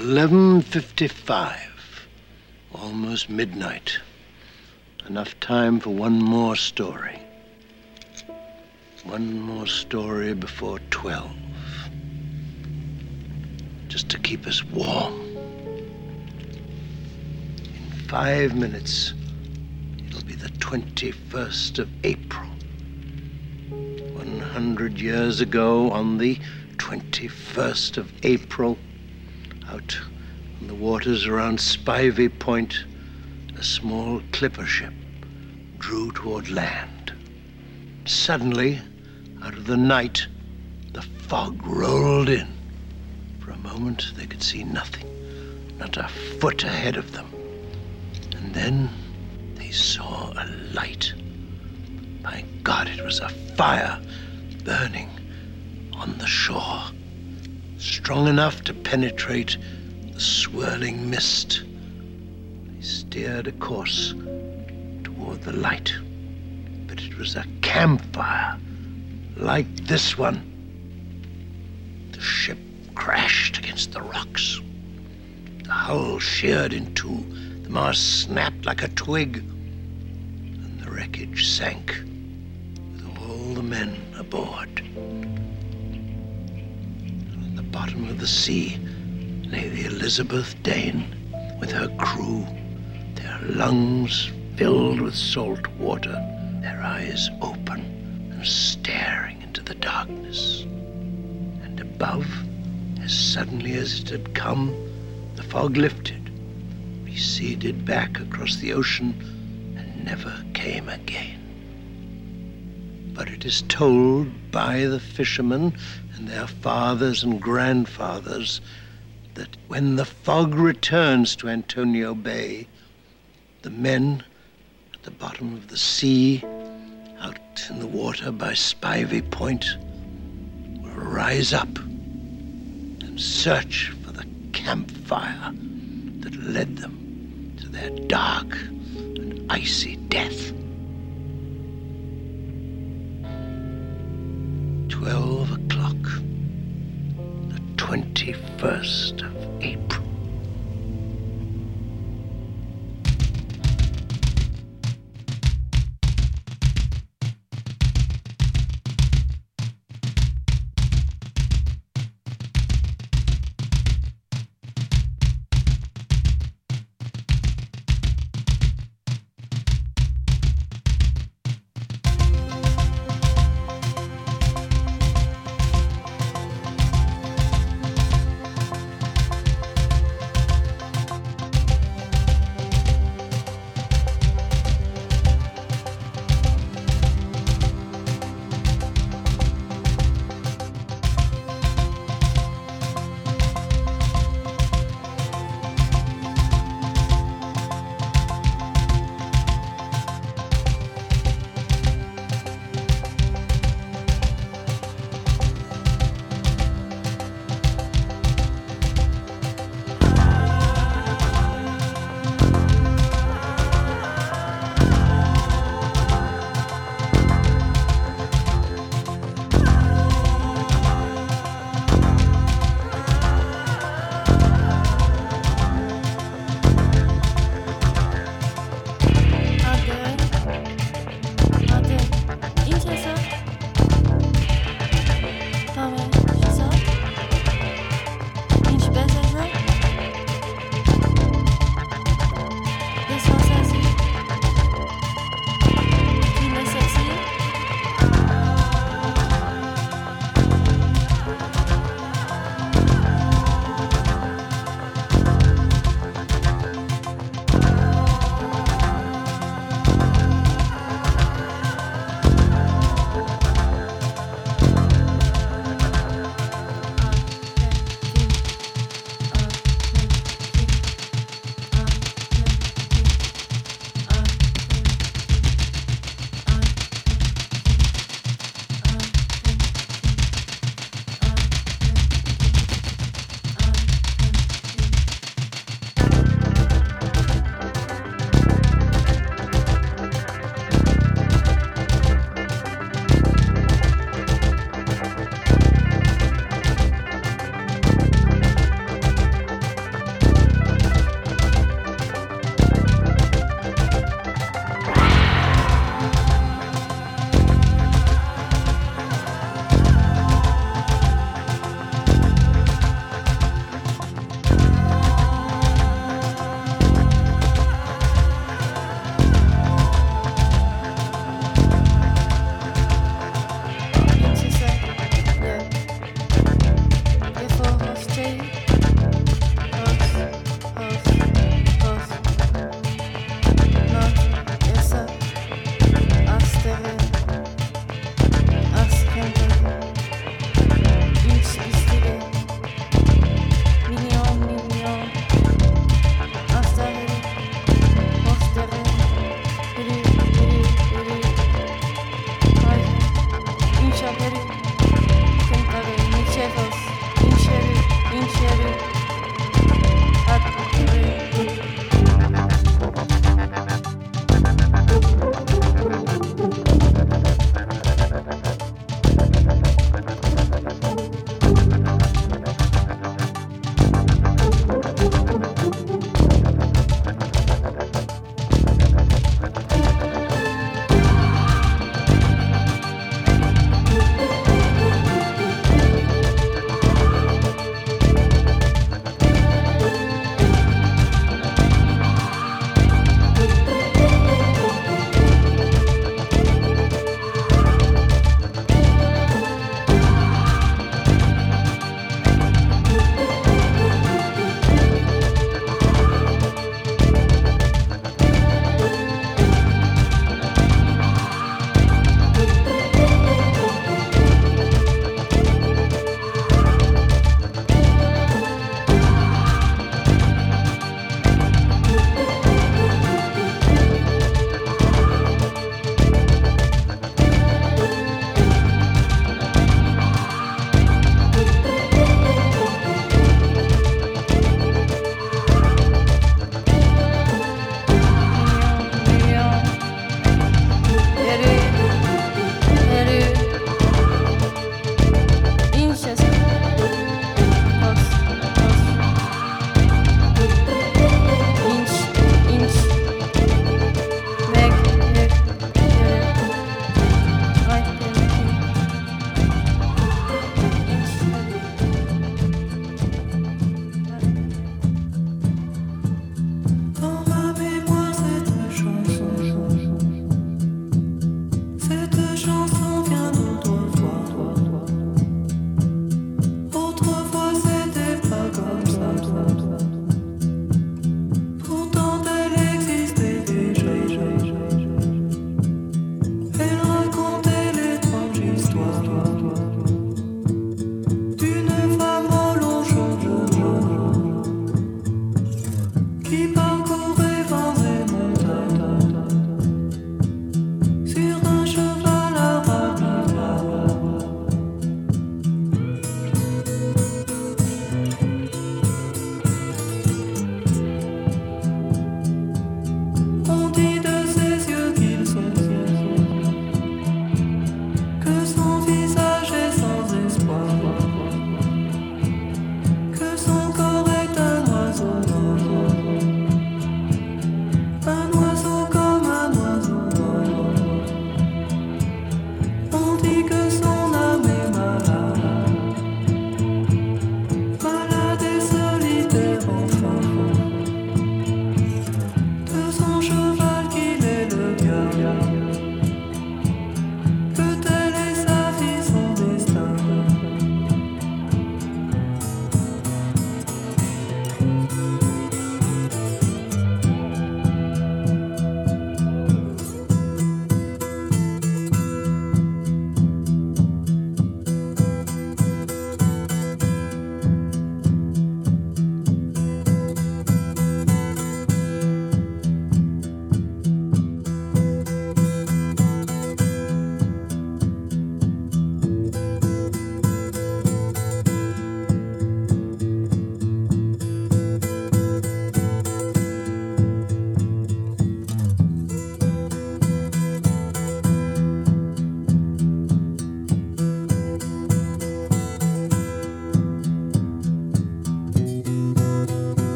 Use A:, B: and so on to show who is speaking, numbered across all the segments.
A: 11.55. Almost midnight. Enough time for one more story. One more story before 12. Just to keep us warm. In five minutes, it'll be the 21st of April. 100 years ago, on the 21st of April, out on the waters around Spivey Point, a small clipper ship drew toward land. Suddenly, out of the night, the fog rolled in. For a moment, they could see nothing, not a foot ahead of them. And then they saw a light. My God, it was a fire burning on the shore, strong enough to penetrate the swirling mist. They steered a course toward the light, but it was a campfire like this one. The ship crashed against the rocks. The hull sheared in two, the mast snapped like a twig, and the wreckage sank with all the men aboard. Bottom of the sea lay the Elizabeth Dane with her crew, their lungs filled with salt water, their eyes open and staring into the darkness. And above, as suddenly as it had come, the fog lifted, receded back across the ocean, and never came again. But it is told by the fishermen and their fathers and grandfathers that when the fog returns to Antonio Bay, the men at the bottom of the sea, out in the water by Spivey Point, will rise up and search for the campfire that led them to their dark and icy death. 12 o'clock, the 21st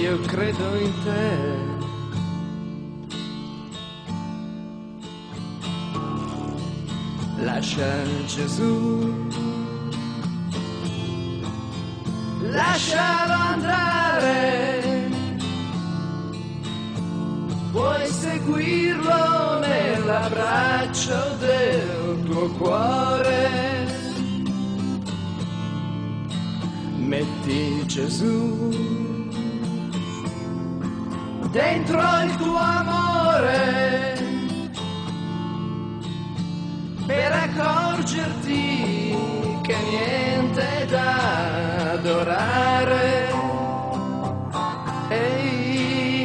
B: io credo in te. Lascia Gesù, lascialo andare, puoi seguirlo nell'abbraccio del tuo cuore. Metti Gesù dentro il tuo amore per accorgerti che niente da adorare. Ehi.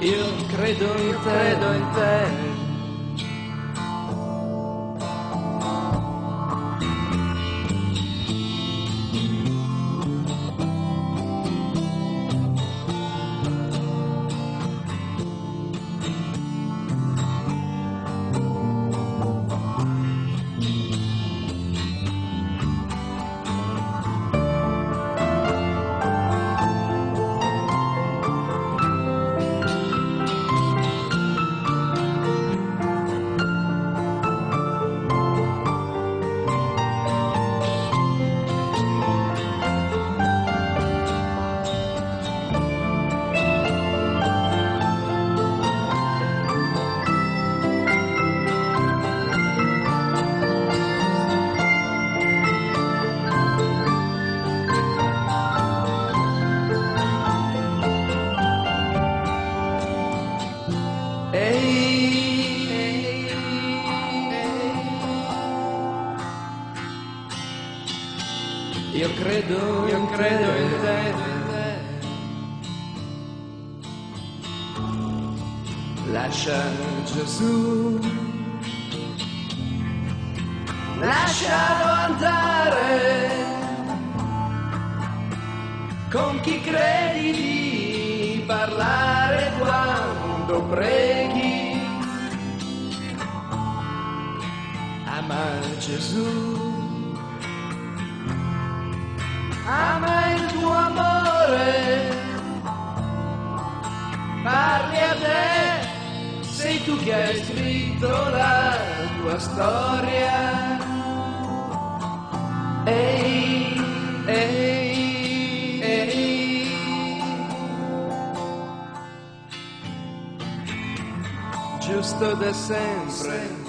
B: Io credo te, credo in te. Lascia Gesù, lascialo andare. Con chi credi di parlare quando preghi. Ama Gesù, ama il tuo amore, parli a te, sei tu che hai scritto la tua storia. Ehi, ehi, ehi. Giusto da sempre.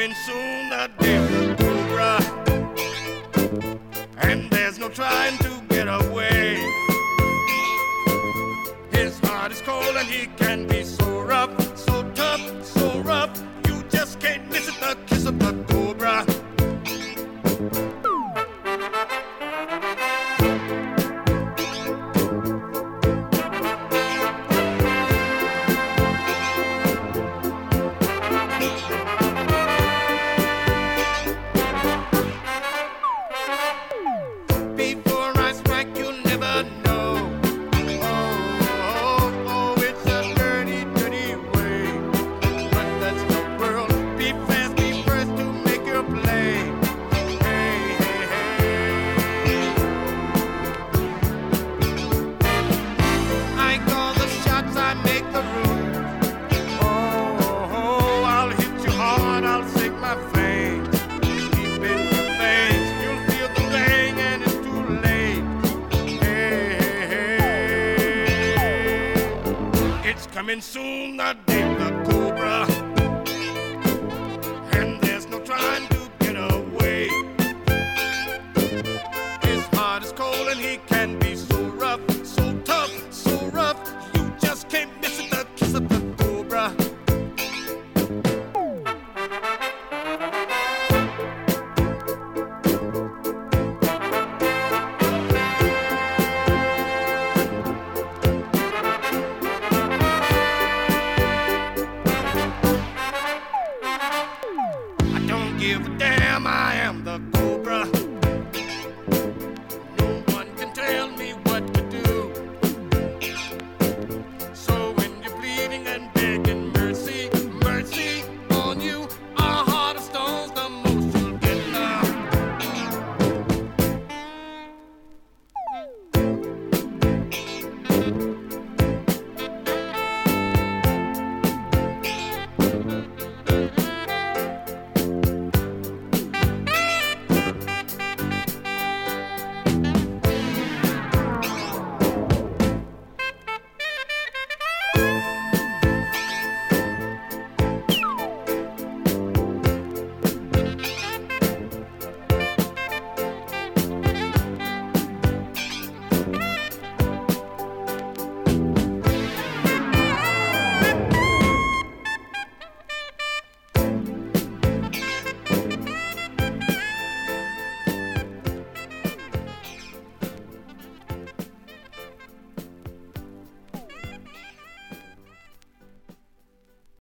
C: Trying